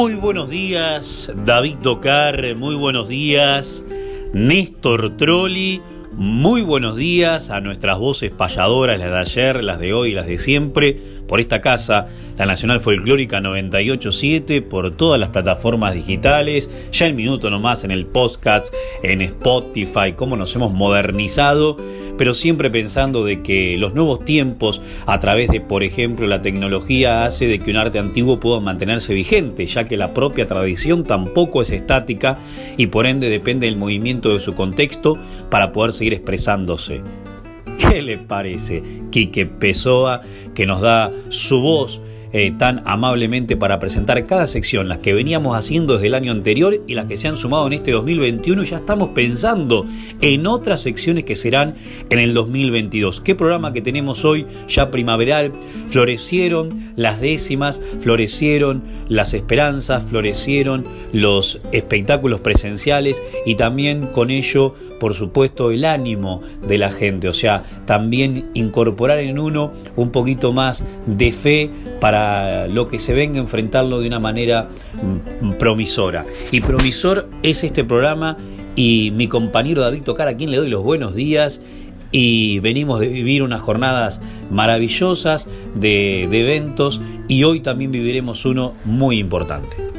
Muy buenos días, David Tocar, muy buenos días, Néstor Trolli, muy buenos días a nuestras voces payadoras, las de ayer, las de hoy, las de siempre, por esta casa, la Nacional Folclórica 987, por todas las plataformas digitales, ya en minuto nomás en el podcast, en Spotify, cómo nos hemos modernizado pero siempre pensando de que los nuevos tiempos, a través de, por ejemplo, la tecnología, hace de que un arte antiguo pueda mantenerse vigente, ya que la propia tradición tampoco es estática y por ende depende del movimiento de su contexto para poder seguir expresándose. ¿Qué le parece? Quique Pessoa, que nos da su voz eh, tan amablemente para presentar cada sección, las que veníamos haciendo desde el año anterior y las que se han sumado en este 2021. Ya estamos pensando en otras secciones que serán en el 2022. ¿Qué programa que tenemos hoy ya primaveral? Florecieron las décimas, florecieron las esperanzas, florecieron los espectáculos presenciales y también con ello por supuesto, el ánimo de la gente, o sea, también incorporar en uno un poquito más de fe para lo que se venga a enfrentarlo de una manera mm, promisora. Y promisor es este programa y mi compañero David Tocar, a quien le doy los buenos días y venimos de vivir unas jornadas maravillosas de, de, eventos y hoy también viviremos uno muy importante.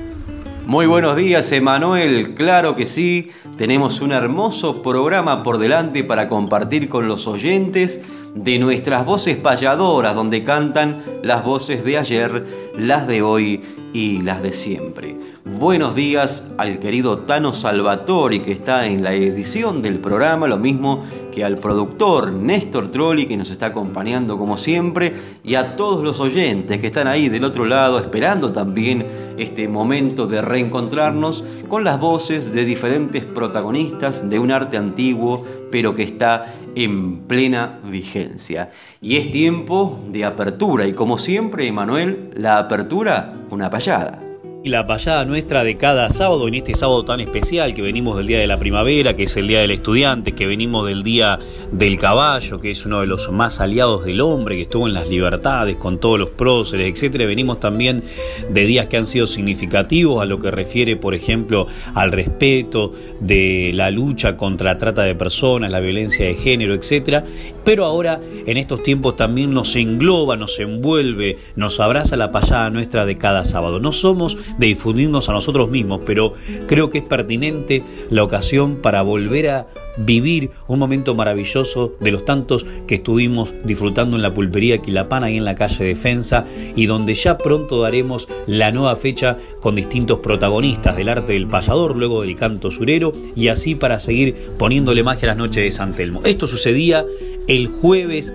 Muy buenos días, Emanuel. Claro que sí, tenemos un hermoso programa por delante para compartir con los oyentes de nuestras voces payadoras, donde cantan las voces de ayer, las de hoy y las de siempre. Buenos días al querido Tano Salvatori que está en la edición del programa, lo mismo que al productor Néstor Trolli que nos está acompañando como siempre y a todos los oyentes que están ahí del otro lado esperando también este momento de reencontrarnos con las voces de diferentes protagonistas de un arte antiguo pero que está en plena vigencia. Y es tiempo de apertura y como siempre, Emanuel, la apertura, una payada. Y la payada nuestra de cada sábado, en este sábado tan especial que venimos del Día de la Primavera, que es el Día del Estudiante, que venimos del Día del Caballo, que es uno de los más aliados del hombre, que estuvo en las libertades con todos los próceres, etcétera. Venimos también de días que han sido significativos a lo que refiere, por ejemplo, al respeto de la lucha contra la trata de personas, la violencia de género, etcétera. Pero ahora, en estos tiempos, también nos engloba, nos envuelve, nos abraza la payada nuestra de cada sábado. No somos de difundirnos a nosotros mismos, pero creo que es pertinente la ocasión para volver a vivir un momento maravilloso de los tantos que estuvimos disfrutando en la pulpería Quilapana y en la calle Defensa y donde ya pronto daremos la nueva fecha con distintos protagonistas del arte del payador, luego del canto surero y así para seguir poniéndole magia a las noches de San Telmo. Esto sucedía el jueves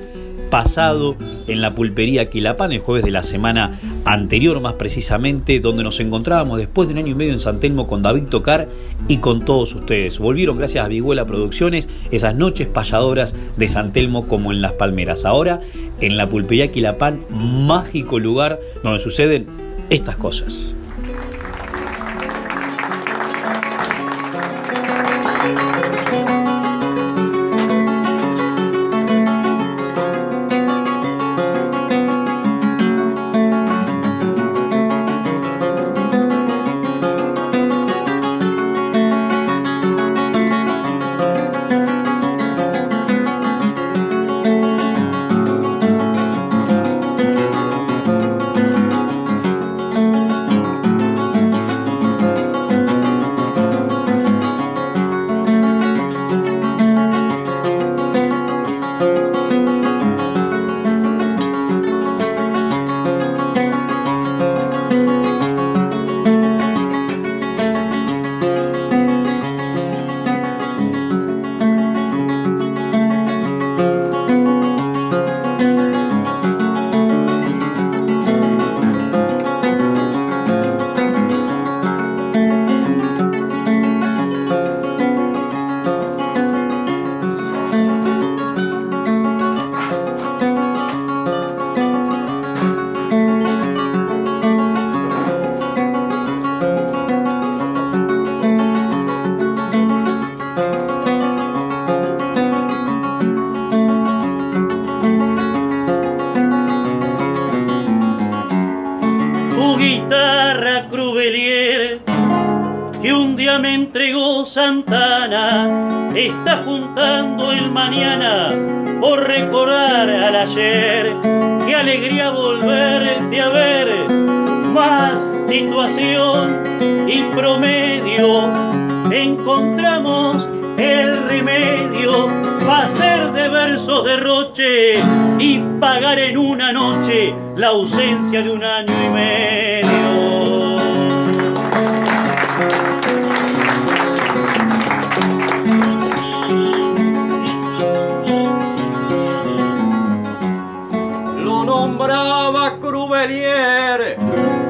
pasado en la pulpería Quilapán, el jueves de la semana anterior más precisamente, donde nos encontrábamos después de un año y medio en San Telmo con David Tocar y con todos ustedes. Volvieron gracias a Viguela Producciones esas noches payadoras de San Telmo como en Las Palmeras. Ahora en la pulpería Quilapán, mágico lugar donde suceden estas cosas. De un año y medio.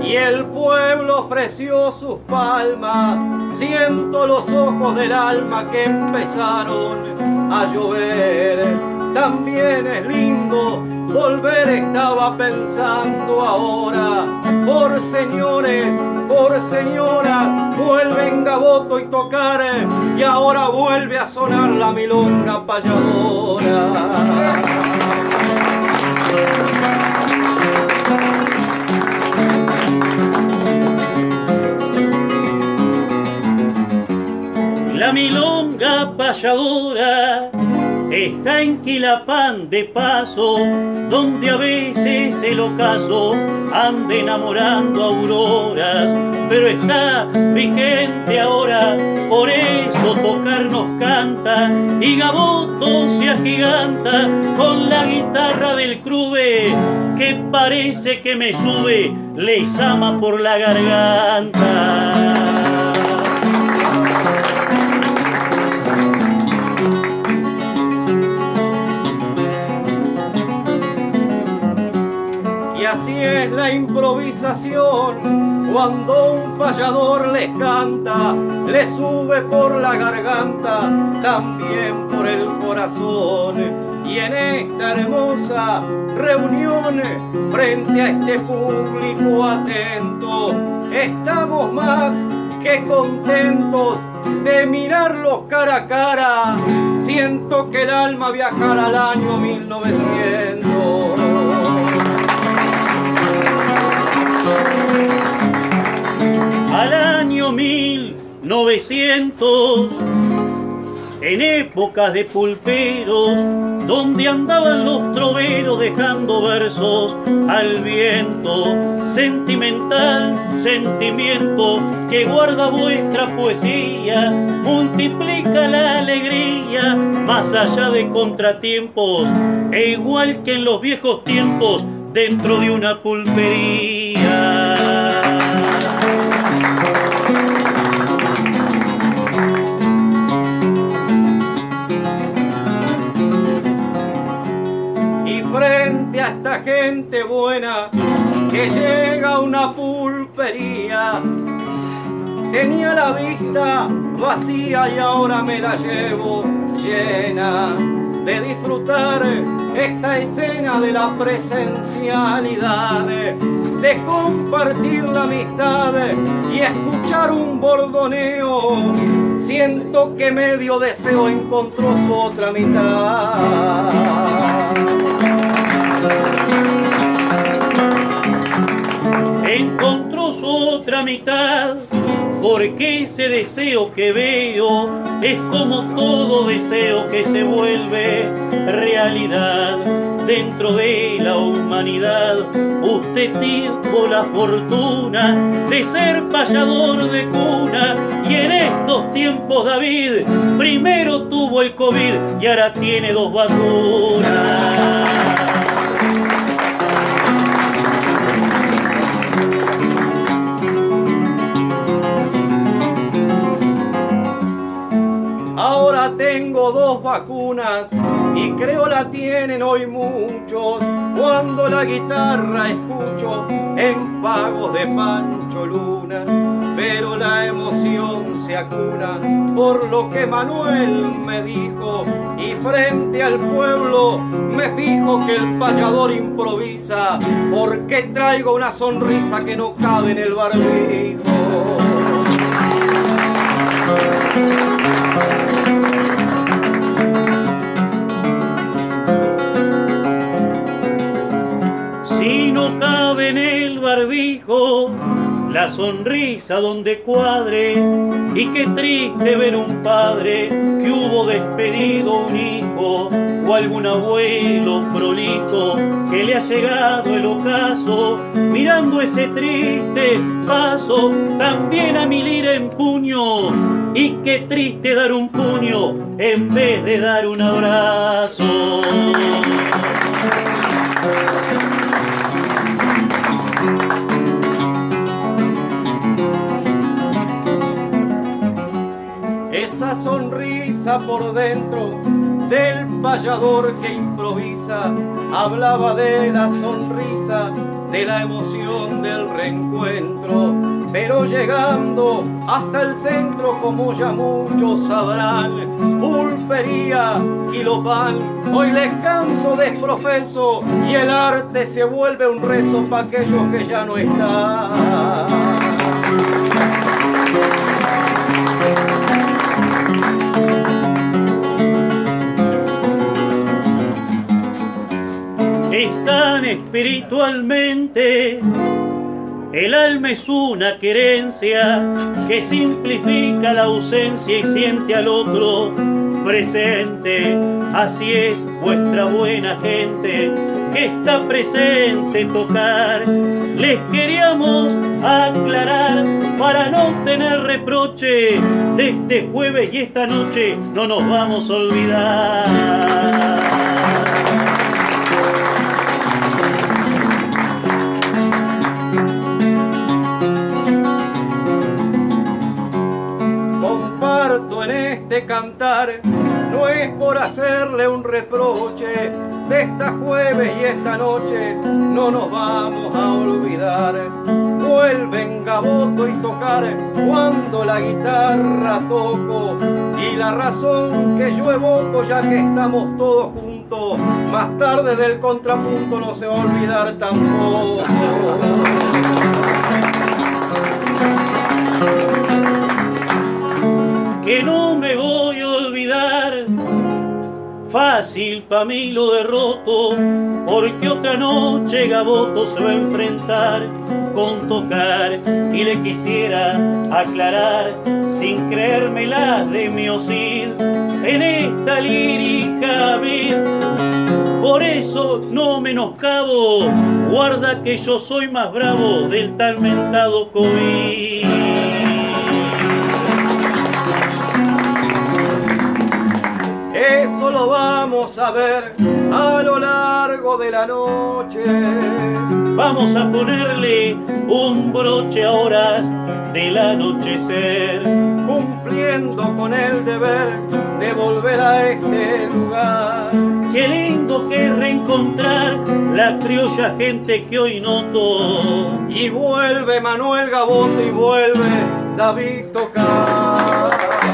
y el pueblo ofreció sus palmas. Siento los ojos del alma que empezaron a llover. También es lindo volver, estaba pensando ahora. Por señores, por señoras, vuelven Gaboto y tocar. Y ahora vuelve a sonar la milonga payadora. La milonga payadora está en Quilapán de paso, donde a veces el ocaso anda enamorando auroras, pero está vigente ahora, por eso tocar nos canta y Gaboto se agiganta con la guitarra del crube que parece que me sube, les ama por la garganta. Es la improvisación. Cuando un payador les canta, le sube por la garganta, también por el corazón. Y en esta hermosa reunión, frente a este público atento, estamos más que contentos de mirarlos cara a cara. Siento que el alma viajará al año 1900. Al año 1900, en épocas de pulperos, donde andaban los troveros dejando versos al viento, sentimental sentimiento que guarda vuestra poesía, multiplica la alegría más allá de contratiempos, e igual que en los viejos tiempos, dentro de una pulpería. Esta gente buena que llega a una pulpería. Tenía la vista vacía y ahora me la llevo llena de disfrutar esta escena de la presencialidad, de compartir la amistad y escuchar un bordoneo. Siento que medio deseo encontró su otra mitad. Otra mitad, porque ese deseo que veo es como todo deseo que se vuelve realidad. Dentro de la humanidad, usted tuvo la fortuna de ser payador de cuna. Y en estos tiempos, David, primero tuvo el COVID y ahora tiene dos vacunas. Tengo dos vacunas y creo la tienen hoy muchos. Cuando la guitarra escucho en pagos de Pancho Luna, pero la emoción se acuna por lo que Manuel me dijo y frente al pueblo me fijo que el payador improvisa porque traigo una sonrisa que no cabe en el barbijo. Barbijo la sonrisa donde cuadre y qué triste ver un padre que hubo despedido un hijo o algún abuelo prolijo que le ha llegado el ocaso mirando ese triste paso también a mi lira en puño y qué triste dar un puño en vez de dar un abrazo. Por dentro del payador que improvisa hablaba de la sonrisa de la emoción del reencuentro pero llegando hasta el centro como ya muchos sabrán pulpería pan hoy les canso desprofeso y el arte se vuelve un rezo para aquellos que ya no están están espiritualmente. El alma es una querencia que simplifica la ausencia y siente al otro presente. Así es vuestra buena gente que está presente tocar. Les queríamos aclarar para no tener reproche de este jueves y esta noche no nos vamos a olvidar. Cantar no es por hacerle un reproche de esta jueves y esta noche. No nos vamos a olvidar. Vuelven gaboto y tocar cuando la guitarra toco. Y la razón que yo evoco ya que estamos todos juntos más tarde del contrapunto no se va a olvidar tampoco que no me voy a olvidar. Fácil pa' mí lo derroto, porque otra noche Gaboto se va a enfrentar con tocar y le quisiera aclarar sin creérmela de mi osid en esta lírica vida. Por eso no menoscabo, guarda que yo soy más bravo del tal mentado COVID. Eso lo vamos a ver a lo largo de la noche. Vamos a ponerle un broche a horas del anochecer. Cumpliendo con el deber de volver a este lugar. Qué lindo que reencontrar la criolla gente que hoy noto. Y vuelve Manuel Gaboto y vuelve David Tocar.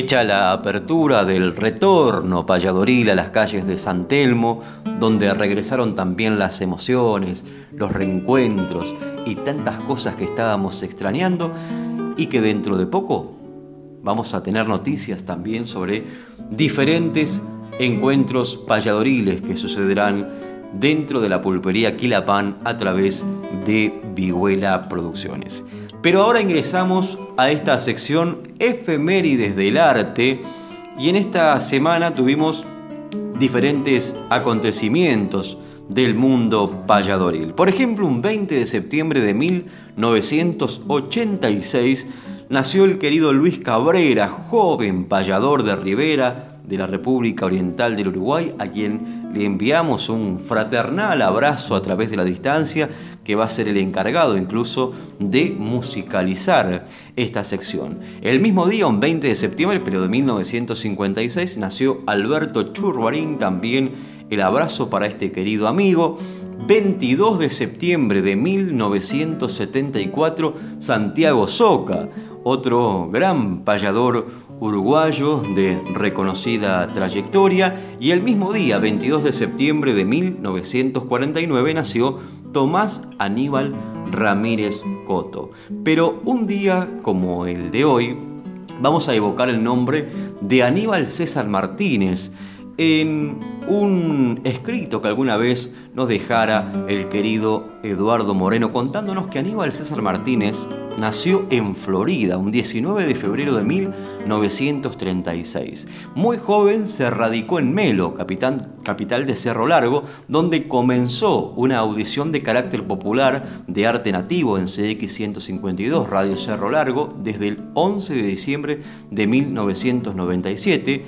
Hecha la apertura del retorno payadoril a las calles de San Telmo, donde regresaron también las emociones, los reencuentros y tantas cosas que estábamos extrañando y que dentro de poco vamos a tener noticias también sobre diferentes encuentros payadoriles que sucederán dentro de la pulpería Quilapán a través de Vihuela Producciones. Pero ahora ingresamos a esta sección efemérides del arte y en esta semana tuvimos diferentes acontecimientos del mundo payadoril. Por ejemplo, un 20 de septiembre de 1986 nació el querido Luis Cabrera, joven payador de Rivera, de la República Oriental del Uruguay, a quien le enviamos un fraternal abrazo a través de la distancia, que va a ser el encargado incluso de musicalizar esta sección. El mismo día, un 20 de septiembre, pero de 1956, nació Alberto Churbarín, también el abrazo para este querido amigo. 22 de septiembre de 1974, Santiago Soca, otro gran payador uruguayo de reconocida trayectoria, y el mismo día, 22 de septiembre de 1949, nació Tomás Aníbal Ramírez Coto. Pero un día como el de hoy, vamos a evocar el nombre de Aníbal César Martínez, en un escrito que alguna vez nos dejara el querido Eduardo Moreno contándonos que Aníbal César Martínez nació en Florida un 19 de febrero de 1936. Muy joven se radicó en Melo, capital de Cerro Largo, donde comenzó una audición de carácter popular de arte nativo en CX 152 Radio Cerro Largo desde el 11 de diciembre de 1997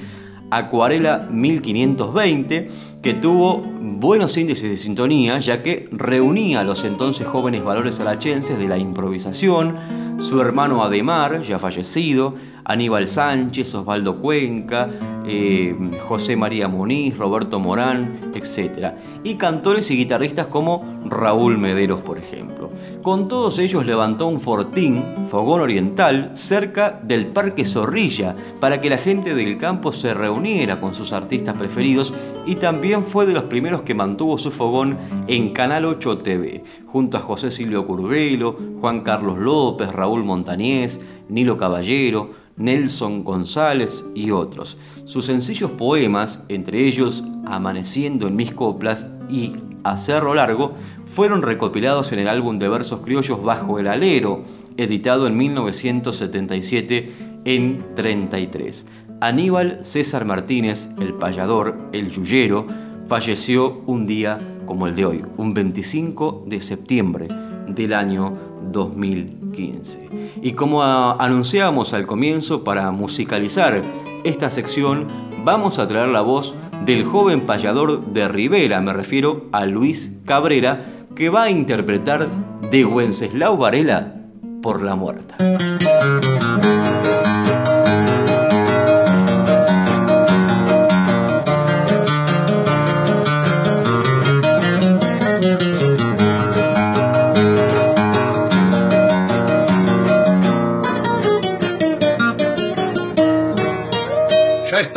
Acuarela 1520, que tuvo buenos índices de sintonía, ya que reunía a los entonces jóvenes valores alachenses de la improvisación, su hermano Ademar, ya fallecido, Aníbal Sánchez, Osvaldo Cuenca, eh, José María Muniz, Roberto Morán, etc. Y cantores y guitarristas como Raúl Mederos, por ejemplo. Con todos ellos levantó un fortín, fogón oriental, cerca del Parque Zorrilla, para que la gente del campo se reuniera con sus artistas preferidos y también fue de los primeros que mantuvo su fogón en Canal 8 TV, junto a José Silvio Curvelo, Juan Carlos López, Raúl Montañés, Nilo Caballero, Nelson González y otros. Sus sencillos poemas, entre ellos Amaneciendo en mis coplas y A Cerro Largo, fueron recopilados en el álbum de versos criollos Bajo el Alero, editado en 1977 en 33. Aníbal César Martínez, el payador, el yuyero, falleció un día como el de hoy, un 25 de septiembre del año 2015. Y como anunciamos al comienzo, para musicalizar esta sección, vamos a traer la voz del joven payador de Rivera, me refiero a Luis Cabrera, que va a interpretar de Wenceslao Varela por la muerta.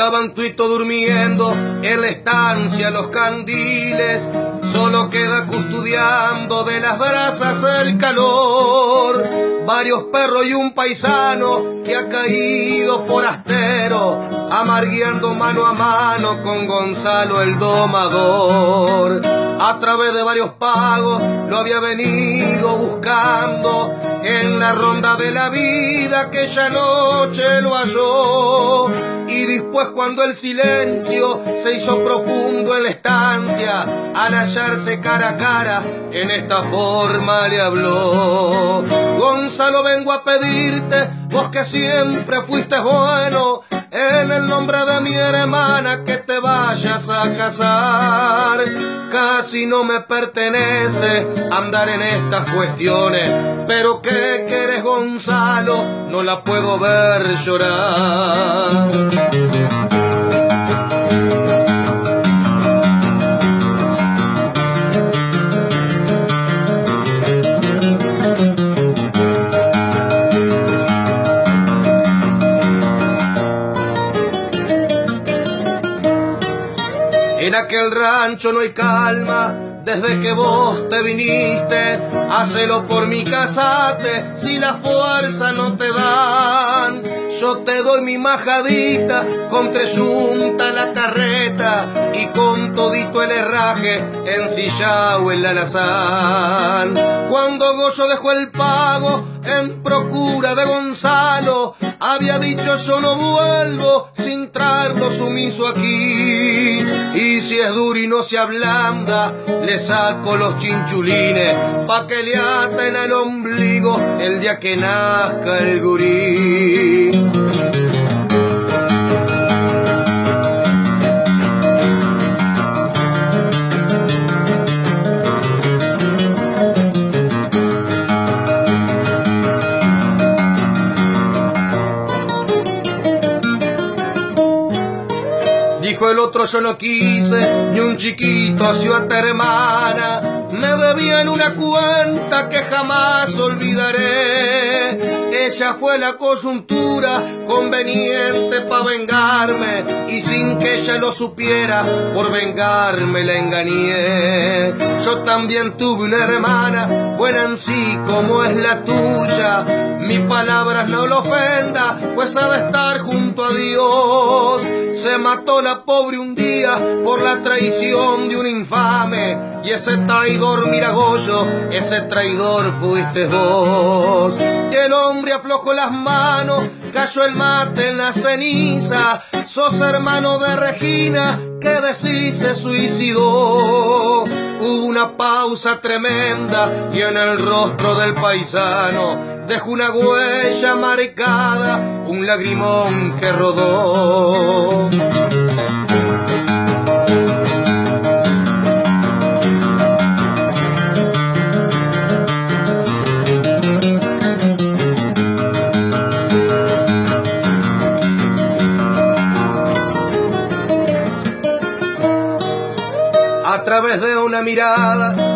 Estaban tuito durmiendo en la estancia los candiles, solo queda custodiando de las brasas el calor. Varios perros y un paisano que ha caído forastero, amargueando mano a mano con Gonzalo el domador. A través de varios pagos lo había venido buscando en la ronda de la vida aquella noche lo halló y después cuando el silencio se hizo profundo en la estancia al hallarse cara a cara en esta forma le habló Gonzalo vengo a pedirte vos que siempre fuiste bueno en el nombre de mi hermana que te vayas a casar. Casi no me pertenece andar en estas cuestiones, pero ¿qué quieres Gonzalo? No la puedo ver llorar. aquel rancho no hay calma desde que vos te viniste. Hacelo por mi casate si la fuerza no te dan. Yo te doy mi majadita con tres junta la carreta y con todito el herraje ensillado en la alazán. Cuando Goyo dejó el pago en procura de Gonzalo, había dicho yo no vuelvo sin traerlo sumiso aquí. Y si es duro y no se ablanda, le saco los chinchulines pa' que le aten al ombligo el día que nazca el gurí. El otro yo no quise, ni un chiquito ciudad hermana. Me debían una cuenta que jamás olvidaré. Ella fue la coyuntura conveniente para vengarme y sin que ella lo supiera, por vengarme la engañé. Yo también tuve una hermana, buena en sí como es la tuya. Mi palabras no lo ofenda, pues ha de estar junto a Dios. Se mató la pobre un día por la traición de un infame y ese traidor miragoyo, ese traidor fuiste vos. Y el hombre aflojó las manos, cayó el mate en la ceniza. Sos hermano de Regina, que decís se suicidó. Hubo una pausa tremenda y en el rostro del paisano dejó una huella marcada, un lagrimón que rodó.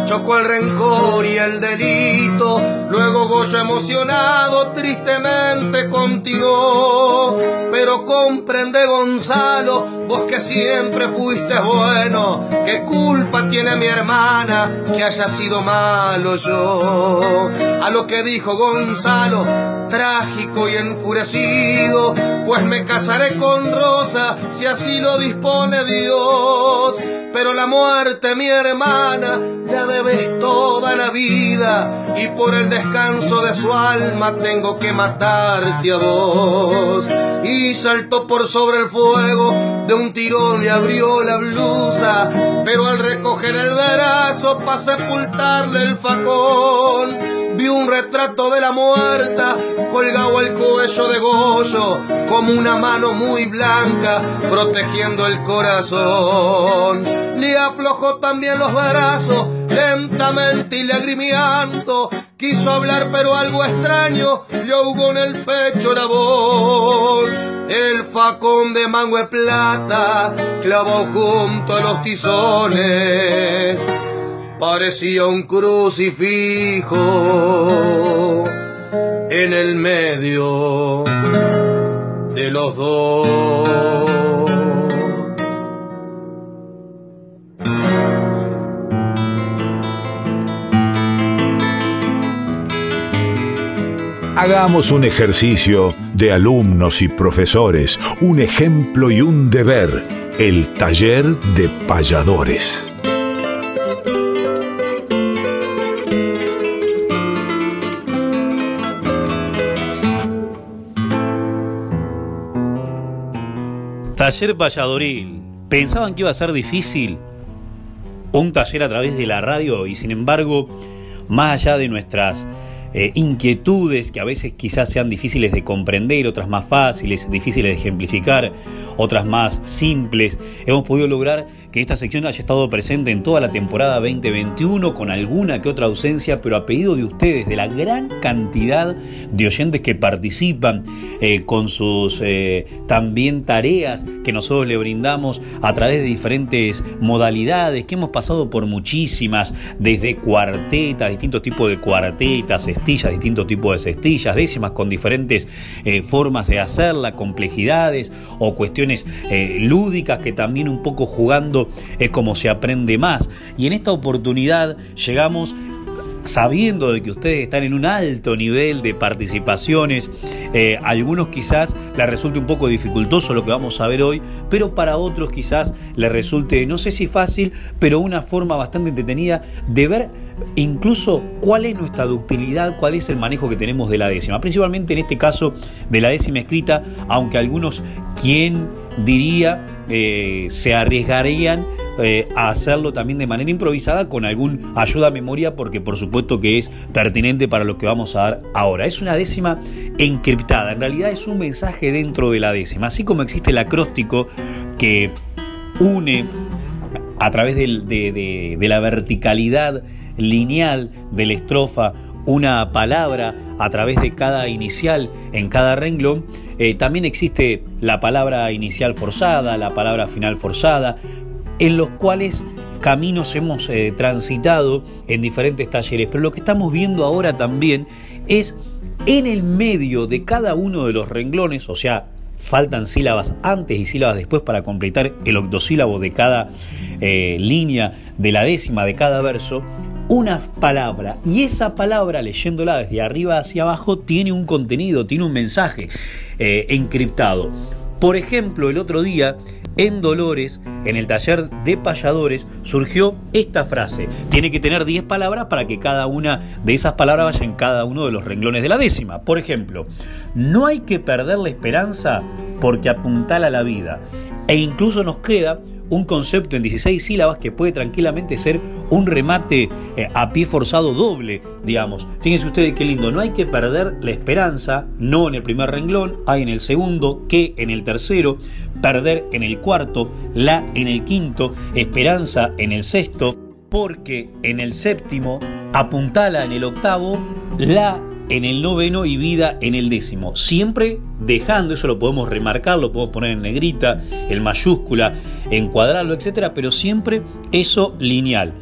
Chocó el rencor y el delito. Luego Goyo emocionado tristemente continuó. Pero comprende Gonzalo, vos que siempre fuiste bueno, ¿qué culpa tiene mi hermana que haya sido malo yo? A lo que dijo Gonzalo, trágico y enfurecido, pues me casaré con Rosa si así lo dispone Dios. Pero la muerte, mi hermana, la debes toda la vida. Y por el descanso de su alma tengo que matarte a vos. Y saltó por sobre el fuego de un tirón y abrió la blusa, pero al recoger el brazo para sepultarle el facón, vi un retrato de la muerta colgado al cuello de Goyo como una mano muy blanca protegiendo el corazón. Le aflojó también los brazos lentamente y lagrimiando. Quiso hablar pero algo extraño le ahogó en el pecho la voz. El facón de mango de plata clavó junto a los tizones parecía un crucifijo en el medio de los dos. Hagamos un ejercicio de alumnos y profesores, un ejemplo y un deber, el taller de payadores. Taller Valladoril. ¿Pensaban que iba a ser difícil un taller a través de la radio y sin embargo, más allá de nuestras eh, inquietudes que a veces quizás sean difíciles de comprender, otras más fáciles, difíciles de ejemplificar, otras más simples, hemos podido lograr que esta sección haya estado presente en toda la temporada 2021 con alguna que otra ausencia, pero a pedido de ustedes, de la gran cantidad de oyentes que participan eh, con sus eh, también tareas que nosotros le brindamos a través de diferentes modalidades, que hemos pasado por muchísimas, desde cuartetas, distintos tipos de cuartetas, cestillas, distintos tipos de cestillas, décimas con diferentes eh, formas de hacerla, complejidades o cuestiones lúdicas que también un poco jugando es como se aprende más. Y en esta oportunidad llegamos sabiendo de que ustedes están en un alto nivel de participaciones, eh, algunos quizás les resulte un poco dificultoso lo que vamos a ver hoy, pero para otros quizás les resulte, no sé si fácil, pero una forma bastante entretenida de ver incluso cuál es nuestra ductilidad, cuál es el manejo que tenemos de la décima, principalmente en este caso de la décima escrita, aunque algunos, ¿quién diría, eh, se arriesgarían eh, a hacerlo también de manera improvisada con algún ayuda a memoria porque por supuesto que es pertinente para lo que vamos a dar ahora. Es una décima encriptada, en realidad es un mensaje dentro de la décima, así como existe el acróstico que une a través de, de la verticalidad lineal de la estrofa una palabra a través de cada inicial en cada renglón. Eh, también existe la palabra inicial forzada, la palabra final forzada, en los cuales caminos hemos eh, transitado en diferentes talleres. Pero lo que estamos viendo ahora también es en el medio de cada uno de los renglones, o sea, faltan sílabas antes y sílabas después para completar el octosílabo de cada eh, línea de la décima de cada verso, una palabra y esa palabra leyéndola desde arriba hacia abajo tiene un contenido, tiene un mensaje eh, encriptado. Por ejemplo, el otro día en Dolores, en el taller de payadores, surgió esta frase. Tiene que tener 10 palabras para que cada una de esas palabras vaya en cada uno de los renglones de la décima. Por ejemplo, no hay que perder la esperanza porque apuntala la vida. E incluso nos queda un concepto en 16 sílabas que puede tranquilamente ser un remate eh, a pie forzado doble, digamos. Fíjense ustedes qué lindo, no hay que perder la esperanza, no en el primer renglón, hay en el segundo, que en el tercero, perder en el cuarto, la en el quinto, esperanza en el sexto, porque en el séptimo, apuntala en el octavo, la en el noveno y vida en el décimo. Siempre dejando, eso lo podemos remarcar, lo podemos poner en negrita, en mayúscula, encuadrarlo, etcétera, pero siempre eso lineal.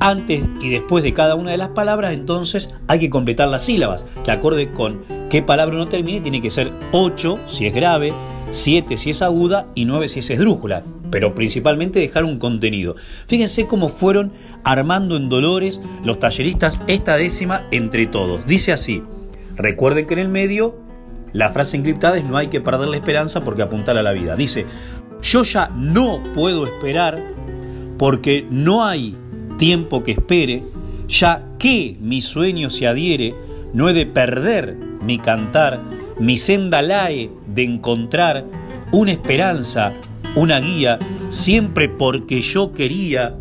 Antes y después de cada una de las palabras, entonces hay que completar las sílabas, que acorde con qué palabra uno termine, tiene que ser 8 si es grave, 7 si es aguda y 9 si es esdrújula pero principalmente dejar un contenido. Fíjense cómo fueron armando en Dolores los talleristas esta décima entre todos. Dice así, recuerden que en el medio la frase encriptada es no hay que perder la esperanza porque apuntar a la vida. Dice, yo ya no puedo esperar porque no hay tiempo que espere, ya que mi sueño se adhiere, no he de perder mi cantar, mi senda la he de encontrar, una esperanza una guía siempre porque yo quería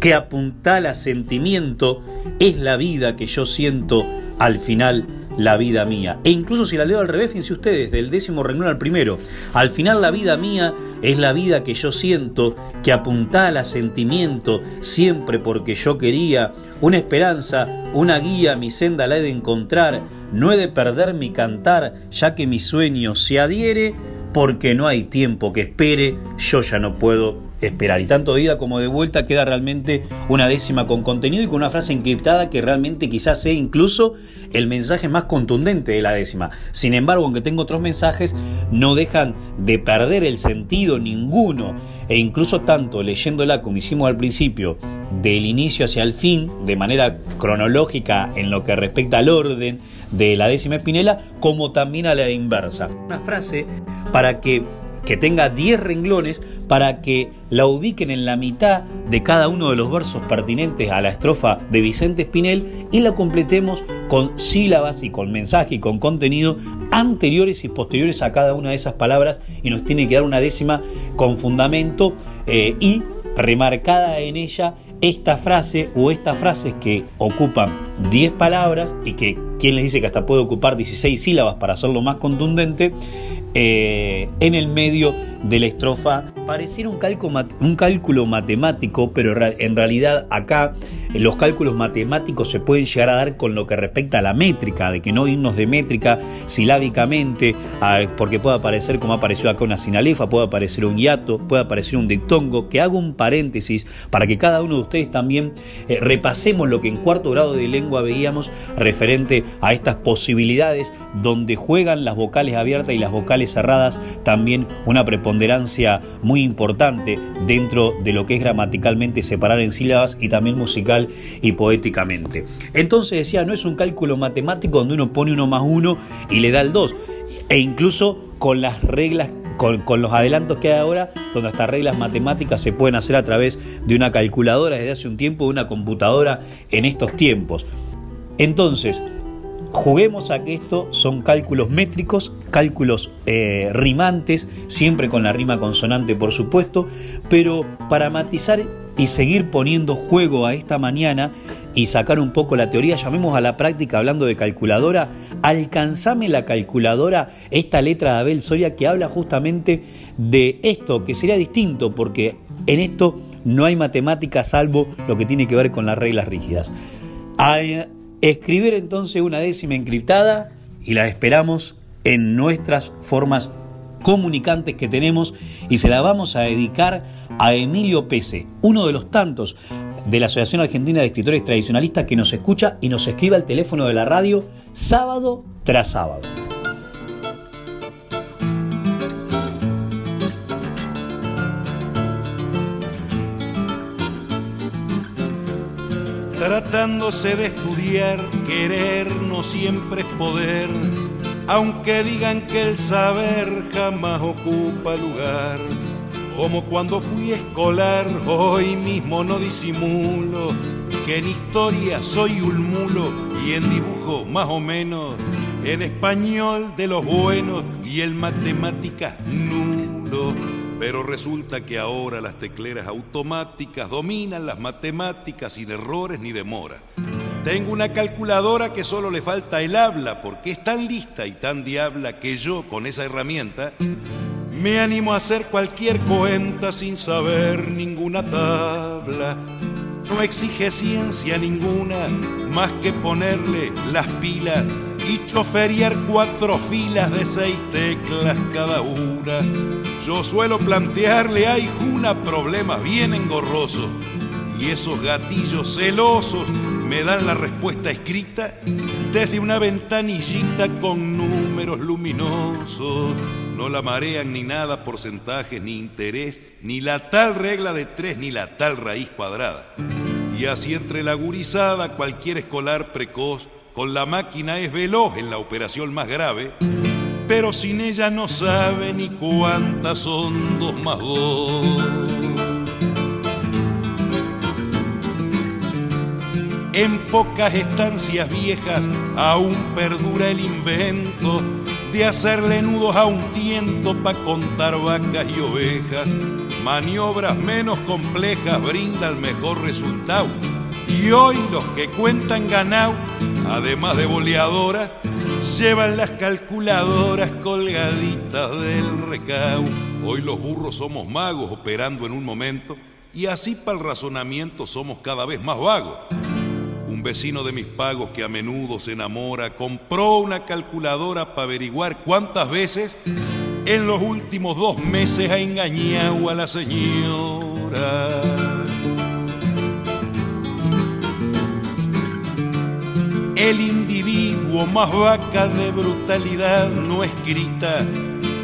que apuntala sentimiento es la vida que yo siento al final la vida mía. E incluso si la leo al revés, fíjense ustedes, del décimo renglón al primero. Al final la vida mía es la vida que yo siento, que apuntala sentimiento, siempre porque yo quería, una esperanza, una guía, mi senda la he de encontrar, no he de perder mi cantar, ya que mi sueño se adhiere porque no hay tiempo que espere, yo ya no puedo esperar. Y tanto de ida como de vuelta queda realmente una décima con contenido y con una frase encriptada que realmente quizás sea incluso el mensaje más contundente de la décima. Sin embargo, aunque tengo otros mensajes, no dejan de perder el sentido ninguno. E incluso tanto leyéndola como hicimos al principio, del inicio hacia el fin, de manera cronológica en lo que respecta al orden, de la décima espinela, como también a la inversa. Una frase para que, que tenga 10 renglones para que la ubiquen en la mitad de cada uno de los versos pertinentes a la estrofa de Vicente Espinel y la completemos con sílabas y con mensaje y con contenido anteriores y posteriores a cada una de esas palabras y nos tiene que dar una décima con fundamento eh, y remarcada en ella esta frase o estas frases que ocupan 10 palabras y que quien les dice que hasta puede ocupar 16 sílabas para hacerlo más contundente, eh, en el medio de la estrofa. Pareciera un cálculo, matemático, pero en realidad acá eh, los cálculos matemáticos se pueden llegar a dar con lo que respecta a la métrica, de que no irnos de métrica silábicamente, porque puede aparecer como apareció acá una sinalefa, puede aparecer un hiato, puede aparecer un dictongo, que hago un paréntesis para que cada uno de ustedes también eh, repasemos lo que en cuarto grado de lengua veíamos referente a estas posibilidades donde juegan las vocales abiertas y las vocales cerradas también una muy importante dentro de lo que es gramaticalmente separar en sílabas y también musical y poéticamente. Entonces decía, no es un cálculo matemático donde uno pone uno más uno y le da el dos, e incluso con las reglas con, los adelantos que hay ahora, donde estas reglas matemáticas se pueden hacer a través de una calculadora desde hace un tiempo, de una computadora en estos tiempos. Entonces, Juguemos a que esto son cálculos métricos, cálculos eh, rimantes, siempre con la rima consonante por supuesto, pero para matizar y seguir poniendo juego a esta mañana y sacar un poco la teoría, llamemos a la práctica hablando de calculadora, alcanzame la calculadora, esta letra de Abel Soria que habla justamente de esto, que sería distinto porque en esto no hay matemática salvo lo que tiene que ver con las reglas rígidas. Escribir entonces una décima encriptada y la esperamos en nuestras formas comunicantes que tenemos y se la vamos a dedicar a Emilio Pese, uno de los tantos de la Asociación Argentina de Escritores Tradicionalistas que nos escucha y nos escribe al teléfono de la radio sábado tras sábado. Tratándose de estudiar, querer no siempre es poder, aunque digan que el saber jamás ocupa lugar. Como cuando fui escolar, hoy mismo no disimulo que en historia soy un mulo y en dibujo más o menos, en español de los buenos y en matemáticas nulo pero resulta que ahora las tecleras automáticas dominan las matemáticas sin errores ni demora. Tengo una calculadora que solo le falta el habla porque es tan lista y tan diabla que yo con esa herramienta me animo a hacer cualquier cuenta sin saber ninguna tabla. No exige ciencia ninguna más que ponerle las pilas y choferiar cuatro filas de seis teclas cada una. Yo suelo plantearle a Juna problemas bien engorrosos y esos gatillos celosos me dan la respuesta escrita desde una ventanillita con números luminosos. No la marean ni nada, porcentajes, ni interés, ni la tal regla de tres, ni la tal raíz cuadrada. Y así entre la gurizada, cualquier escolar precoz con la máquina es veloz en la operación más grave, pero sin ella no sabe ni cuántas son dos más dos. En pocas estancias viejas aún perdura el invento de hacerle nudos a un tiento para contar vacas y ovejas. Maniobras menos complejas brindan mejor resultado. Y hoy los que cuentan ganado además de boleadoras, llevan las calculadoras colgaditas del recau. Hoy los burros somos magos operando en un momento y así para el razonamiento somos cada vez más vagos. Un vecino de mis pagos que a menudo se enamora compró una calculadora para averiguar cuántas veces en los últimos dos meses ha engañado a la señora. El individuo más vaca de brutalidad no escrita,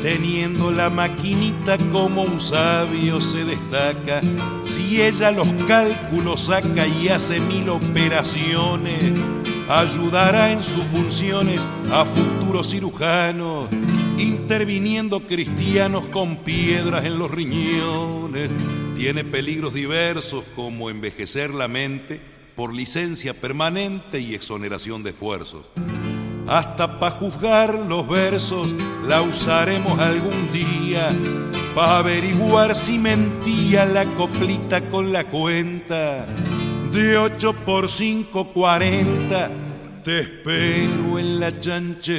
teniendo la maquinita como un sabio se destaca. Si ella los cálculos saca y hace mil operaciones, ayudará en sus funciones a futuros cirujanos, interviniendo cristianos con piedras en los riñones. Tiene peligros diversos como envejecer la mente por licencia permanente y exoneración de esfuerzos. Hasta para juzgar los versos la usaremos algún día, para averiguar si mentía la coplita con la cuenta. De 8 por 5, 40, te espero en la chanchería.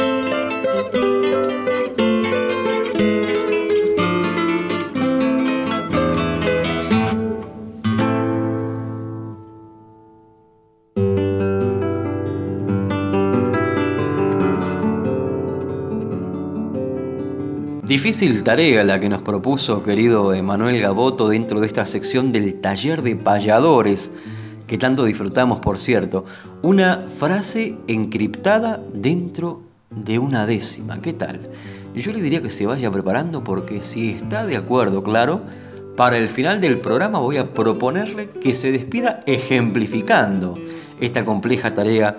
Difícil tarea la que nos propuso querido Emanuel Gaboto dentro de esta sección del taller de payadores, que tanto disfrutamos por cierto. Una frase encriptada dentro de una décima. ¿Qué tal? Yo le diría que se vaya preparando porque si está de acuerdo, claro, para el final del programa voy a proponerle que se despida ejemplificando esta compleja tarea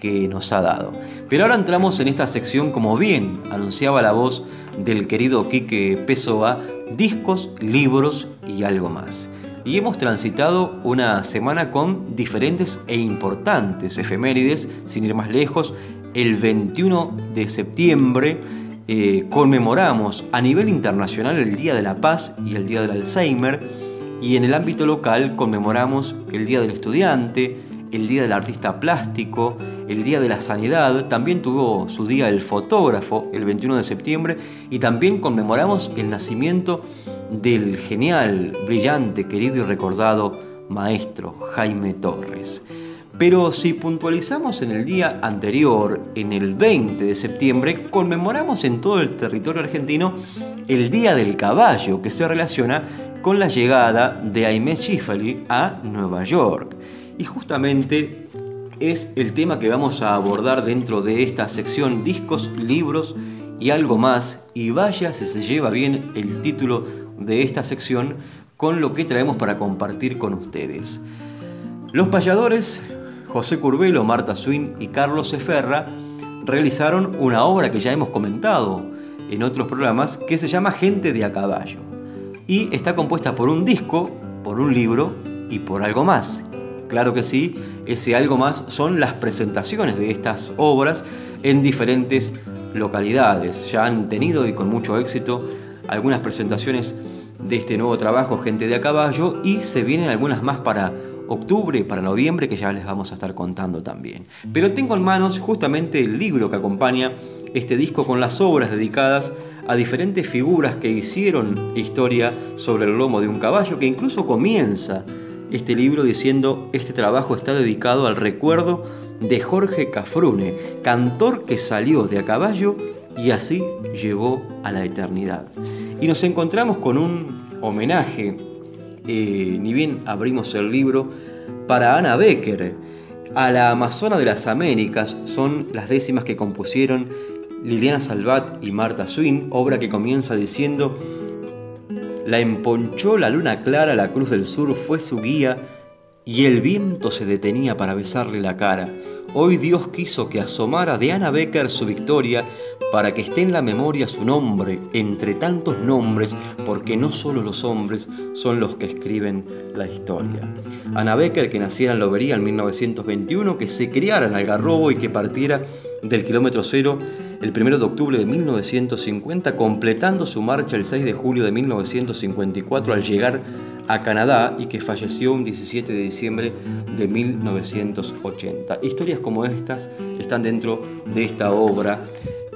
que nos ha dado. Pero ahora entramos en esta sección, como bien anunciaba la voz del querido Quique Pessoa, discos, libros y algo más. Y hemos transitado una semana con diferentes e importantes efemérides, sin ir más lejos. El 21 de septiembre eh, conmemoramos a nivel internacional el Día de la Paz y el Día del Alzheimer, y en el ámbito local conmemoramos el Día del Estudiante, el Día del Artista Plástico, el Día de la Sanidad, también tuvo su Día el Fotógrafo el 21 de septiembre y también conmemoramos el nacimiento del genial, brillante, querido y recordado maestro Jaime Torres. Pero si puntualizamos en el día anterior, en el 20 de septiembre, conmemoramos en todo el territorio argentino el Día del Caballo, que se relaciona con la llegada de Aimé Schifeli a Nueva York. Y justamente es el tema que vamos a abordar dentro de esta sección discos, libros y algo más. Y vaya si se lleva bien el título de esta sección con lo que traemos para compartir con ustedes. Los payadores, José Curbelo, Marta Swin y Carlos Eferra, realizaron una obra que ya hemos comentado en otros programas que se llama Gente de a caballo. Y está compuesta por un disco, por un libro y por algo más. Claro que sí, ese algo más son las presentaciones de estas obras en diferentes localidades. Ya han tenido y con mucho éxito algunas presentaciones de este nuevo trabajo Gente de a caballo y se vienen algunas más para octubre, para noviembre que ya les vamos a estar contando también. Pero tengo en manos justamente el libro que acompaña este disco con las obras dedicadas a diferentes figuras que hicieron historia sobre el lomo de un caballo que incluso comienza este libro diciendo, este trabajo está dedicado al recuerdo de Jorge Cafrune, cantor que salió de a caballo y así llegó a la eternidad. Y nos encontramos con un homenaje, eh, ni bien abrimos el libro, para Ana Becker, a la Amazona de las Américas, son las décimas que compusieron Liliana Salvat y Marta Swin, obra que comienza diciendo la emponchó la luna clara, la cruz del sur fue su guía, y el viento se detenía para besarle la cara. Hoy Dios quiso que asomara de Ana Becker su victoria, para que esté en la memoria su nombre entre tantos nombres, porque no solo los hombres son los que escriben la historia. Ana Becker, que naciera en Lobería en 1921, que se criara en Algarrobo y que partiera del kilómetro cero el 1 de octubre de 1950, completando su marcha el 6 de julio de 1954 al llegar a Canadá y que falleció un 17 de diciembre de 1980. Historias como estas están dentro de esta obra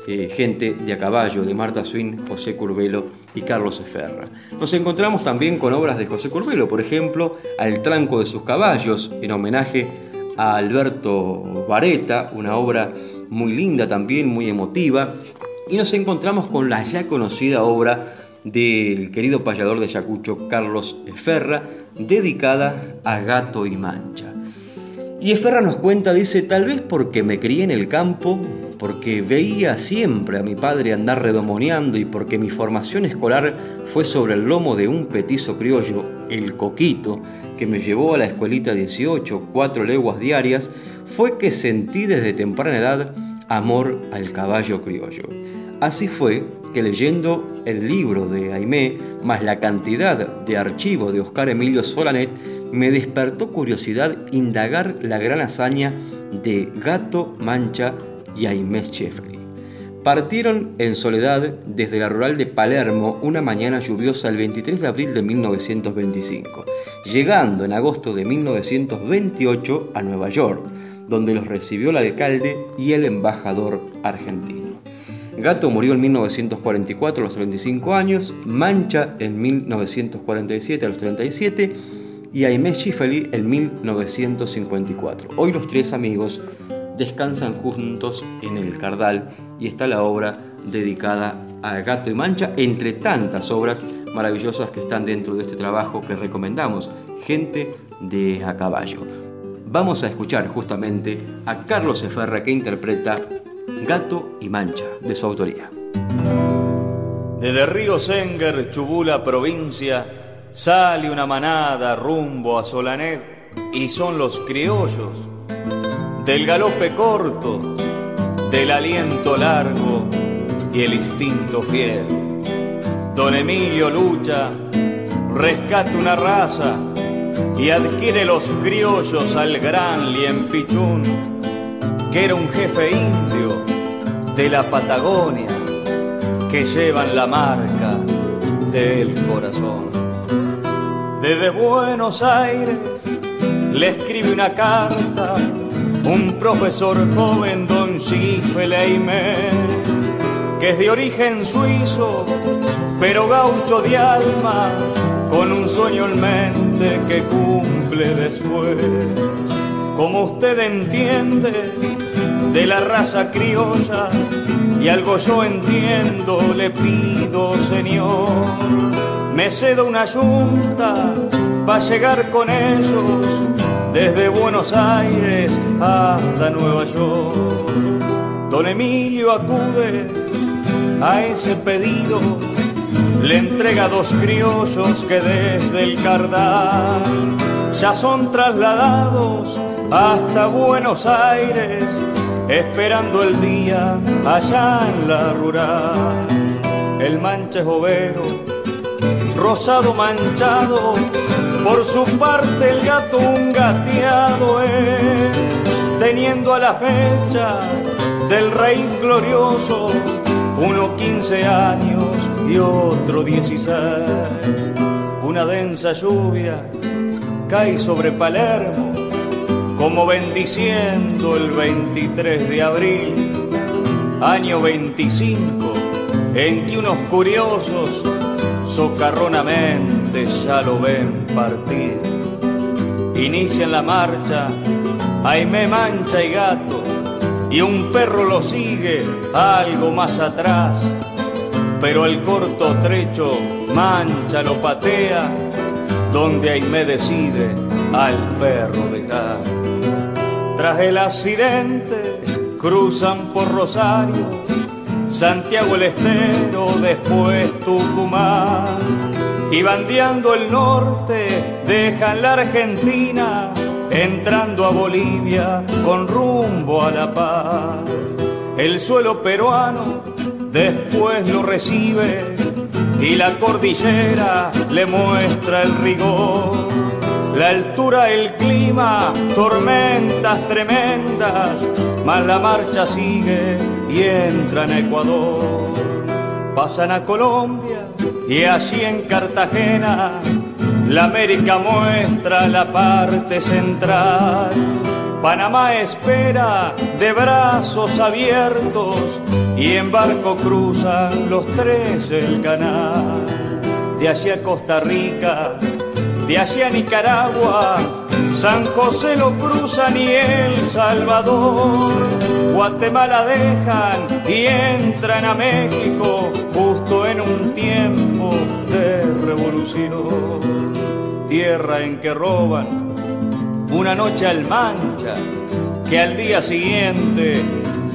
eh, Gente de a caballo de Marta Swin, José Curbelo y Carlos Eferra. Nos encontramos también con obras de José Curbelo, por ejemplo, Al tranco de sus caballos, en homenaje a Alberto Vareta, una obra muy linda también, muy emotiva. Y nos encontramos con la ya conocida obra del querido payador de Yacucho, Carlos Eferra, dedicada a Gato y Mancha. Y Eferra nos cuenta, dice, tal vez porque me crié en el campo, porque veía siempre a mi padre andar redomoneando y porque mi formación escolar fue sobre el lomo de un petizo criollo, el Coquito, que me llevó a la escuelita 18, cuatro leguas diarias, fue que sentí desde temprana edad amor al caballo criollo. Así fue que leyendo el libro de Aimé, más la cantidad de archivo de Oscar Emilio Solanet, me despertó curiosidad indagar la gran hazaña de Gato, Mancha y Aimé Scheffley. Partieron en soledad desde la rural de Palermo una mañana lluviosa el 23 de abril de 1925, llegando en agosto de 1928 a Nueva York, donde los recibió el alcalde y el embajador argentino. Gato murió en 1944 a los 35 años, Mancha en 1947 a los 37 y Aimé Schifeli en 1954. Hoy los tres amigos descansan juntos en el Cardal y está la obra dedicada a Gato y Mancha, entre tantas obras maravillosas que están dentro de este trabajo que recomendamos, Gente de a caballo. Vamos a escuchar justamente a Carlos Eferra que interpreta Gato y Mancha, de su autoría. Desde Río Senger, Chubula, provincia, sale una manada rumbo a Solanet y son los criollos del galope corto, del aliento largo y el instinto fiel. Don Emilio lucha, rescata una raza y adquiere los criollos al gran Liempichún, que era un jefe indio de la Patagonia que llevan la marca del corazón. Desde Buenos Aires le escribe una carta un profesor joven, don Schiffelheimer, que es de origen suizo, pero gaucho de alma, con un sueño en mente que cumple después. Como usted entiende de la raza criolla, y algo yo entiendo, le pido, Señor, me cedo una yunta para llegar con ellos desde Buenos Aires hasta Nueva York. Don Emilio acude a ese pedido, le entrega dos criollos que desde el Cardal ya son trasladados hasta Buenos Aires, esperando el día allá en la rural. El mancha es rosado manchado por su parte el gato un gateado es, teniendo a la fecha del rey glorioso, uno quince años y otro dieciséis. Una densa lluvia cae sobre Palermo, como bendiciendo el 23 de abril, año 25, en que unos curiosos socarronamente ya lo ven partir. Inician la marcha, Aime mancha y gato, y un perro lo sigue algo más atrás, pero el corto trecho mancha lo patea, donde Aime decide al perro dejar. Tras el accidente cruzan por Rosario Santiago el Estero, después Tucumán. Y bandeando el norte, dejan la Argentina, entrando a Bolivia con rumbo a la paz. El suelo peruano después lo recibe y la cordillera le muestra el rigor. La altura, el clima, tormentas tremendas, mas la marcha sigue y entran a Ecuador. Pasan a Colombia y allí en Cartagena la América muestra la parte central. Panamá espera de brazos abiertos y en barco cruzan los tres el canal. De allí a Costa Rica, de allí a Nicaragua, San José lo cruzan y El Salvador. Guatemala dejan y entran a México justo en un tiempo de revolución. Tierra en que roban una noche al mancha que al día siguiente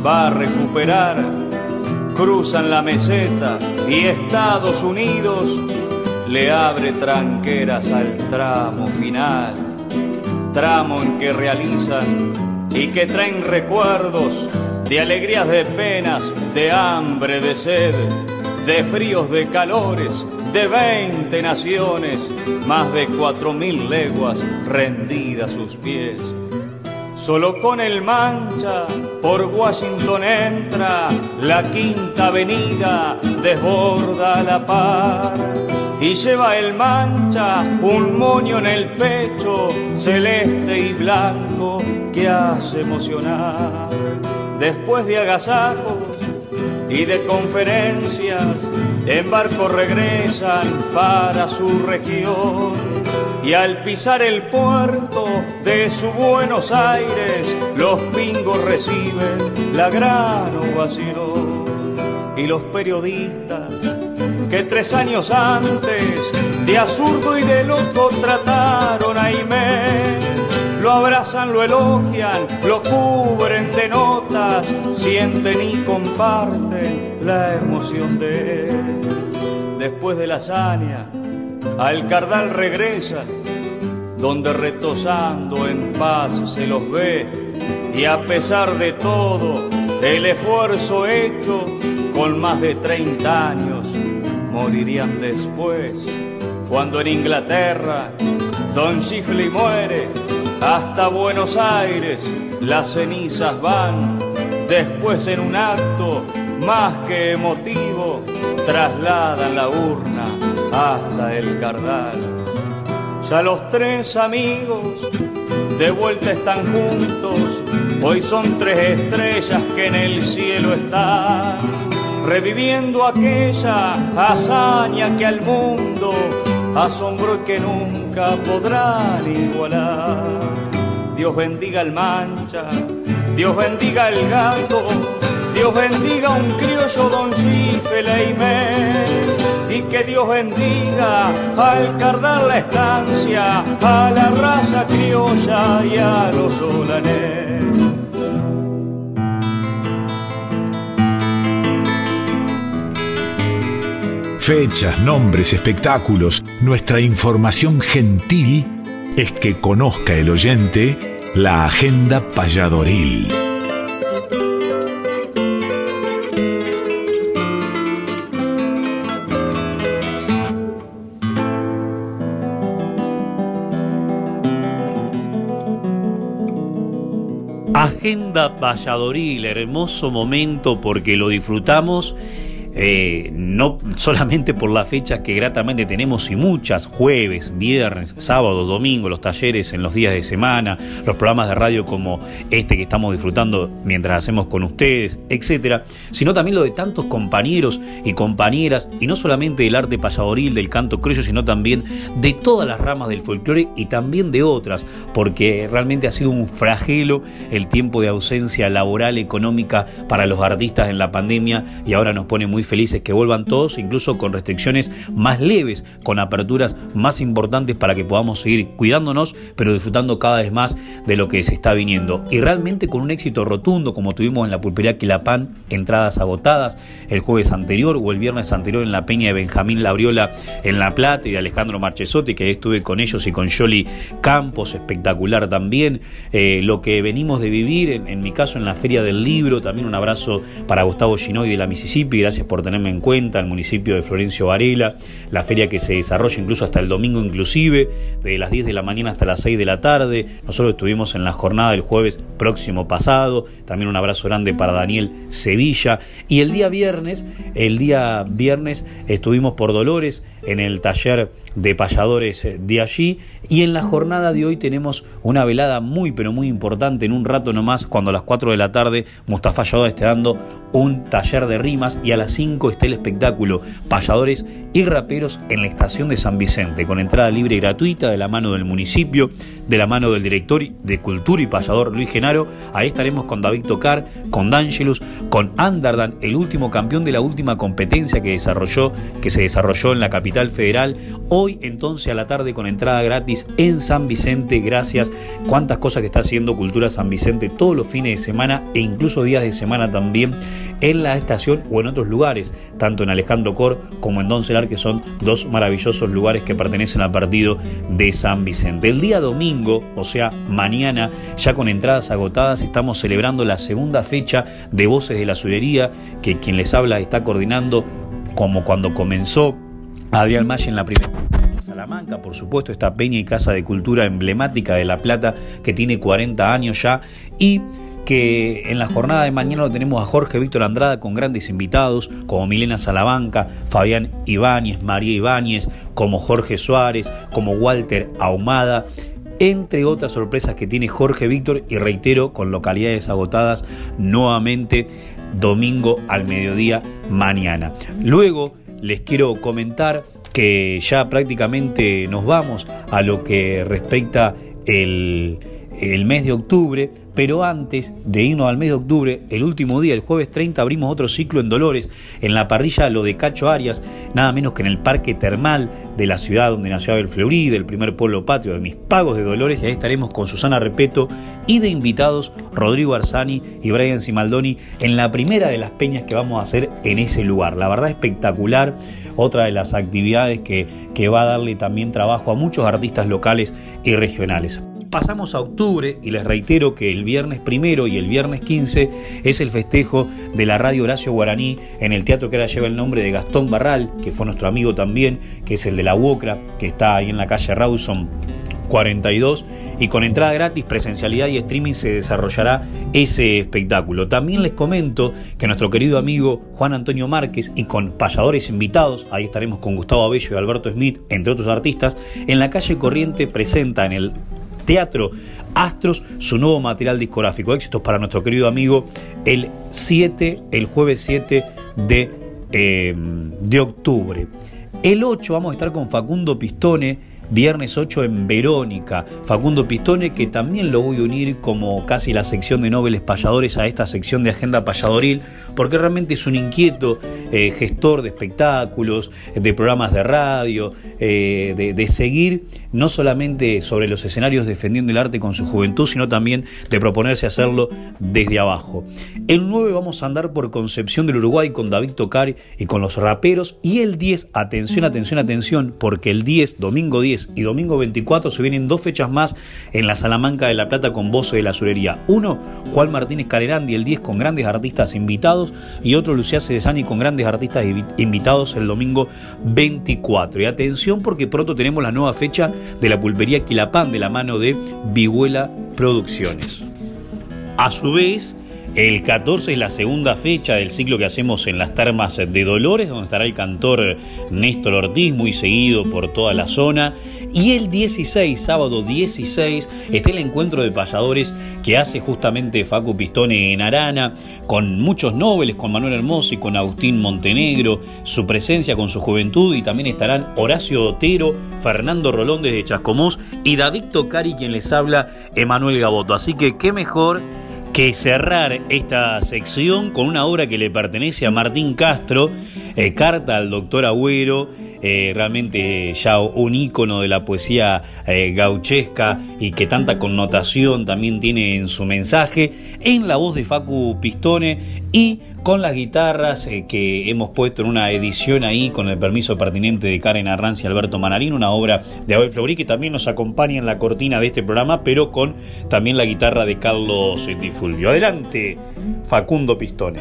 va a recuperar. Cruzan la meseta y Estados Unidos le abre tranqueras al tramo final, tramo en que realizan y que traen recuerdos de alegrías, de penas, de hambre, de sed, de fríos, de calores, de veinte naciones, más de cuatro mil leguas rendidas sus pies. Solo con el mancha por Washington entra, la quinta avenida desborda la par y lleva el mancha un moño en el pecho, celeste y blanco, que hace emocionar. Después de agasajos y de conferencias, en barco regresan para su región. Y al pisar el puerto de su Buenos Aires, los pingos reciben la gran ovación. Y los periodistas que tres años antes de absurdo y de loco trataron a Aimé. Lo abrazan, lo elogian, lo cubren de notas, sienten y comparten la emoción de él. Después de la hazaña, al cardal regresa, donde retosando en paz se los ve, y a pesar de todo, el esfuerzo hecho con más de 30 años, morirían después. Cuando en Inglaterra Don Chifley muere, hasta Buenos Aires las cenizas van. Después en un acto más que emotivo, trasladan la urna hasta el cardal. Ya los tres amigos de vuelta están juntos, hoy son tres estrellas que en el cielo están, reviviendo aquella hazaña que al mundo asombró y que nunca podrán igualar. Dios bendiga el mancha, Dios bendiga el gato, Dios bendiga un criollo don Leimé y que Dios bendiga al cardar la estancia, a la raza criolla y a los solanés. Fechas, nombres, espectáculos, nuestra información gentil es que conozca el oyente la agenda payadoril. Agenda Valladolid, hermoso momento porque lo disfrutamos eh, no solamente por las fechas que gratamente tenemos y muchas, jueves, viernes, sábado, domingo, los talleres en los días de semana, los programas de radio como este que estamos disfrutando mientras hacemos con ustedes, etcétera, sino también lo de tantos compañeros y compañeras, y no solamente del arte payadoril, del canto criollo, sino también de todas las ramas del folclore y también de otras, porque realmente ha sido un flagelo el tiempo de ausencia laboral, económica para los artistas en la pandemia y ahora nos pone muy felices que vuelvan todos, incluso con restricciones más leves, con aperturas más importantes para que podamos seguir cuidándonos, pero disfrutando cada vez más de lo que se está viniendo. Y realmente con un éxito rotundo, como tuvimos en la pulpería Quilapán, entradas agotadas el jueves anterior o el viernes anterior en la peña de Benjamín Labriola en La Plata y de Alejandro Marchesotti, que estuve con ellos y con Jolly Campos, espectacular también. Eh, lo que venimos de vivir, en, en, mi caso en la Feria del Libro, también un abrazo para Gustavo Ginoy de la Mississippi, gracias por tenerme en cuenta, el municipio de Florencio Varela, la feria que se desarrolla incluso hasta el domingo inclusive, de las 10 de la mañana hasta las 6 de la tarde. Nosotros estuvimos en la jornada del jueves próximo pasado, también un abrazo grande para Daniel Sevilla. Y el día viernes, el día viernes estuvimos por Dolores en el taller de payadores de allí. Y en la jornada de hoy tenemos una velada muy pero muy importante. En un rato nomás cuando a las 4 de la tarde Mustafa Yadó esté dando un taller de rimas y a las 5 esté el espectáculo Payadores y Raperos en la estación de San Vicente con entrada libre y gratuita de la mano del municipio, de la mano del director de Cultura y Payador Luis Genaro. Ahí estaremos con David Tocar, con D'Angelus, con Anderdan, el último campeón de la última competencia que desarrolló, que se desarrolló en la capital federal. Hoy entonces a la tarde con entrada gratis en San Vicente. Gracias. Cuántas cosas que está haciendo Cultura San Vicente todos los fines de semana e incluso días de semana también en la estación o en otros lugares, tanto en Alejandro Cor como en Don Celar, que son dos maravillosos lugares que pertenecen al partido de San Vicente. El día domingo, o sea, mañana, ya con entradas agotadas, estamos celebrando la segunda fecha de Voces de la Surería, que quien les habla está coordinando como cuando comenzó Adrián Malle en la primera Salamanca, por supuesto, esta peña y casa de cultura emblemática de La Plata que tiene 40 años ya y que en la jornada de mañana lo tenemos a Jorge Víctor Andrada con grandes invitados como Milena Salamanca, Fabián Ibáñez, María Ibáñez, como Jorge Suárez, como Walter Ahumada entre otras sorpresas que tiene Jorge Víctor y reitero con localidades agotadas nuevamente domingo al mediodía mañana. Luego les quiero comentar que ya prácticamente nos vamos a lo que respecta el, el mes de octubre pero antes de irnos al mes de octubre, el último día, el jueves 30, abrimos otro ciclo en Dolores, en la parrilla lo de Cacho Arias, nada menos que en el Parque Termal de la ciudad donde nació Abel Fleury, del primer pueblo patrio de mis pagos de Dolores, y ahí estaremos con Susana Repeto y de invitados Rodrigo Arzani y Brian Simaldoni en la primera de las peñas que vamos a hacer en ese lugar. La verdad espectacular, otra de las actividades que, que va a darle también trabajo a muchos artistas locales y regionales pasamos a octubre y les reitero que el viernes primero y el viernes 15 es el festejo de la radio Horacio Guaraní en el teatro que ahora lleva el nombre de Gastón Barral, que fue nuestro amigo también, que es el de la UOCRA, que está ahí en la calle Rawson 42 y con entrada gratis, presencialidad y streaming se desarrollará ese espectáculo. También les comento que nuestro querido amigo Juan Antonio Márquez y con payadores invitados, ahí estaremos con Gustavo Abello y Alberto Smith, entre otros artistas, en la calle Corriente presenta en el Teatro Astros su nuevo material discográfico. Éxitos para nuestro querido amigo el 7, el jueves 7 de, eh, de octubre. El 8 vamos a estar con Facundo Pistone Viernes 8 en Verónica. Facundo Pistone, que también lo voy a unir como casi la sección de Nobles Payadores a esta sección de Agenda Payadoril, porque realmente es un inquieto eh, gestor de espectáculos, de programas de radio, eh, de, de, seguir no solamente sobre los escenarios defendiendo el arte con su juventud, sino también de proponerse hacerlo desde abajo. El 9 vamos a andar por Concepción del Uruguay con David Tocar y con los raperos. Y el 10, atención, atención, atención, porque el 10, domingo 10, y domingo 24 se vienen dos fechas más en la Salamanca de la Plata con voces de la Surería. Uno, Juan Martínez Calerandi el 10 con grandes artistas invitados y otro Lucía Cedesani con grandes artistas invitados el domingo 24. Y atención porque pronto tenemos la nueva fecha de la pulpería Quilapán de la mano de Vihuela Producciones. A su vez, el 14 es la segunda fecha del ciclo que hacemos en las termas de Dolores, donde estará el cantor Néstor Ortiz, muy seguido por toda la zona. Y el 16, sábado 16, está el encuentro de payadores que hace justamente Facu Pistone en Arana, con muchos nobles, con Manuel Hermoso y con Agustín Montenegro, su presencia con su juventud, y también estarán Horacio Otero, Fernando Rolón desde Chascomús y David Tocari, quien les habla, Emanuel Gaboto. Así que qué mejor que cerrar esta sección con una obra que le pertenece a Martín Castro, eh, Carta al Doctor Agüero, eh, realmente ya un ícono de la poesía eh, gauchesca y que tanta connotación también tiene en su mensaje, en la voz de Facu Pistone y con las guitarras eh, que hemos puesto en una edición ahí con el permiso pertinente de Karen Arranz y Alberto Manarín, una obra de Abel Fleury que también nos acompaña en la cortina de este programa, pero con también la guitarra de Carlos Di Fulvio. Adelante, Facundo Pistone.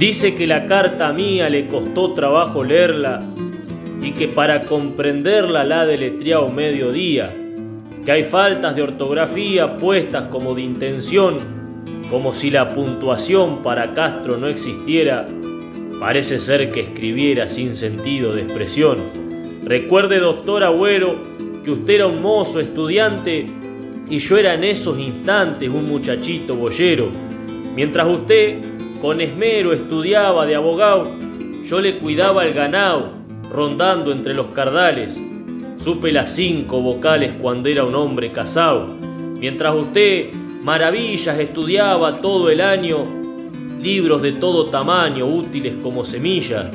Dice que la carta mía le costó trabajo leerla y que para comprenderla la ha deletreado mediodía, que hay faltas de ortografía puestas como de intención, como si la puntuación para Castro no existiera, parece ser que escribiera sin sentido de expresión. Recuerde, doctor Agüero, que usted era un mozo estudiante y yo era en esos instantes un muchachito boyero, mientras usted con esmero estudiaba de abogado, yo le cuidaba el ganado, rondando entre los cardales. Supe las cinco vocales cuando era un hombre casado. Mientras usted maravillas estudiaba todo el año, libros de todo tamaño, útiles como semillas.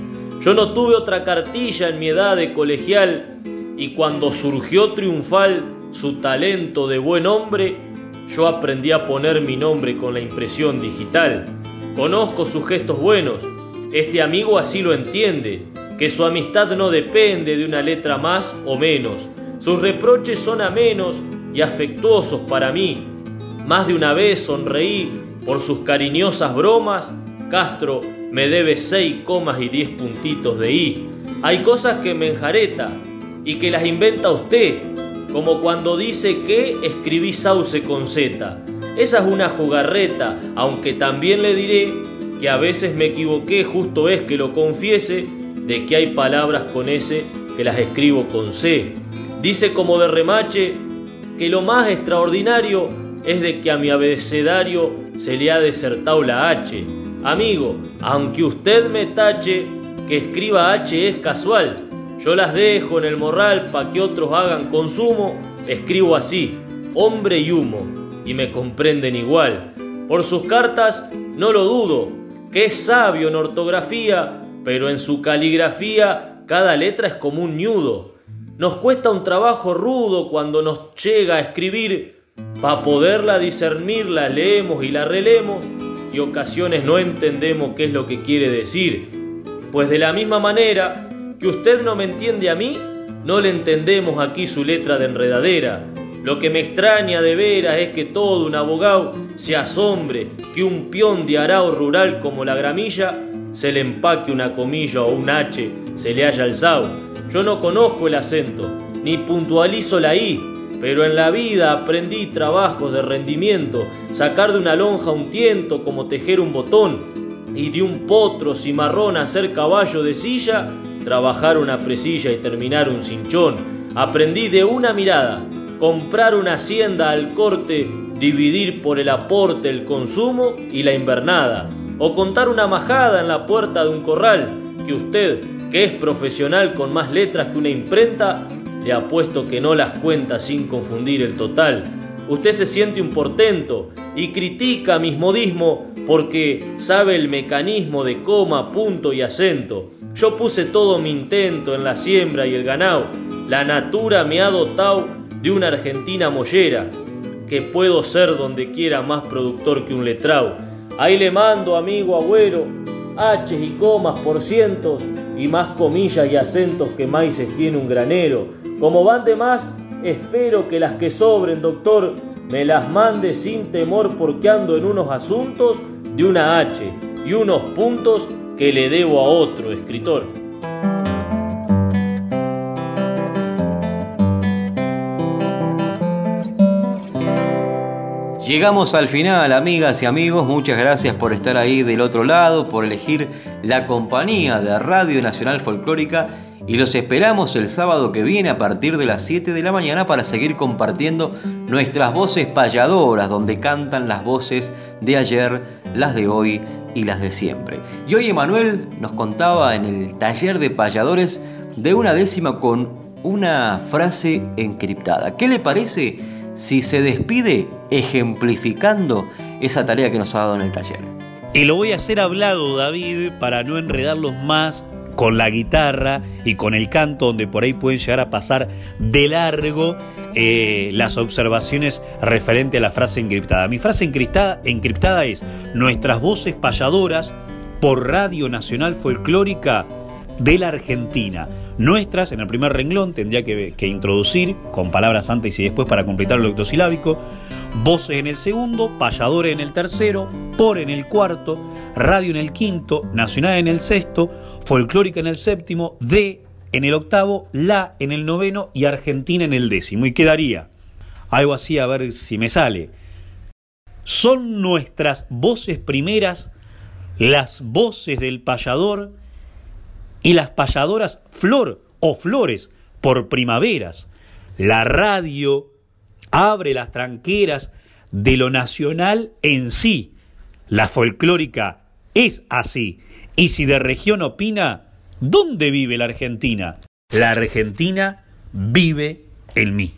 Yo no tuve otra cartilla en mi edad de colegial y cuando surgió triunfal su talento de buen hombre, yo aprendí a poner mi nombre con la impresión digital. Conozco sus gestos buenos. Este amigo así lo entiende, que su amistad no depende de una letra más o menos. Sus reproches son amenos y afectuosos para mí. Más de una vez sonreí por sus cariñosas bromas. Castro me debe seis comas y diez puntitos de i. Hay cosas que me enjareta y que las inventa usted, como cuando dice que escribí sauce con Z. Esa es una jugarreta, aunque también le diré que a veces me equivoqué, justo es que lo confiese, de que hay palabras con S que las escribo con C. Dice como de remache que lo más extraordinario es de que a mi abecedario se le ha desertado la H. Amigo, aunque usted me tache, que escriba H es casual. Yo las dejo en el morral para que otros hagan consumo, escribo así, hombre y humo y me comprenden igual. Por sus cartas no lo dudo, que es sabio en ortografía, pero en su caligrafía cada letra es como un ñudo. Nos cuesta un trabajo rudo cuando nos llega a escribir, para poderla discernir la leemos y la relemos y ocasiones no entendemos qué es lo que quiere decir. Pues de la misma manera que usted no me entiende a mí, no le entendemos aquí su letra de enredadera Lo que me extraña de veras es que todo un abogado se asombre que un peón de arao rural como la gramilla se le empaque una comilla o un H, se le haya alzado. Yo no conozco el acento, ni puntualizo la I, pero en la vida aprendí trabajos de rendimiento, sacar de una lonja un tiento como tejer un botón, y de un potro cimarrón hacer caballo de silla, trabajar una presilla y terminar un cinchón. Aprendí de una mirada, comprar una hacienda al corte, dividir por el aporte el consumo y la invernada o contar una majada en la puerta de un corral, que usted, que es profesional con más letras que una imprenta, le apuesto que no las cuenta sin confundir el total. Usted se siente un portento y critica mis modismo porque sabe el mecanismo de coma, punto y acento. Yo puse todo mi intento en la siembra y el ganado. La natura me ha dotado de una Argentina mollera, que puedo ser donde quiera más productor que un letrao. Ahí le mando, amigo abuelo, H y comas por cientos y más comillas y acentos que maíces tiene un granero. Como van de más, espero que las que sobren, doctor, me las mande sin temor porque ando en unos asuntos de una H y unos puntos que le debo a otro escritor. Llegamos al final, amigas y amigos. Muchas gracias por estar ahí del otro lado, por elegir la compañía de Radio Nacional Folclórica y los esperamos el sábado que viene a partir de las 7 de la mañana para seguir compartiendo nuestras voces payadoras, donde cantan las voces de ayer, las de hoy y las de siempre. Y hoy Emanuel nos contaba en el taller de payadores de una décima con una frase encriptada. ¿Qué le parece si se despide ejemplificando esa tarea que nos ha dado en el taller. Y lo voy a hacer hablado, David, para no enredarlos más con la guitarra y con el canto, donde por ahí pueden llegar a pasar de largo eh, las observaciones referente a la frase encriptada. Mi frase encriptada, encriptada es nuestras voces payadoras por Radio Nacional Folclórica de la Argentina. Nuestras, en el primer renglón, tendría que, introducir con palabras antes y después para completar lo octosilábico, voces en el segundo, payadores en el tercero, por en el cuarto, radio en el quinto, nacional en el sexto, folclórica en el séptimo, de en el octavo, la en el noveno y argentina en el décimo. Y quedaría algo así, a ver si me sale. Son nuestras voces primeras, las voces del payador, y las payadoras flor o flores por primaveras. La radio abre las tranqueras de lo nacional en sí. La folclórica es así. Y si de región opina, ¿dónde vive la Argentina? La Argentina vive en mí.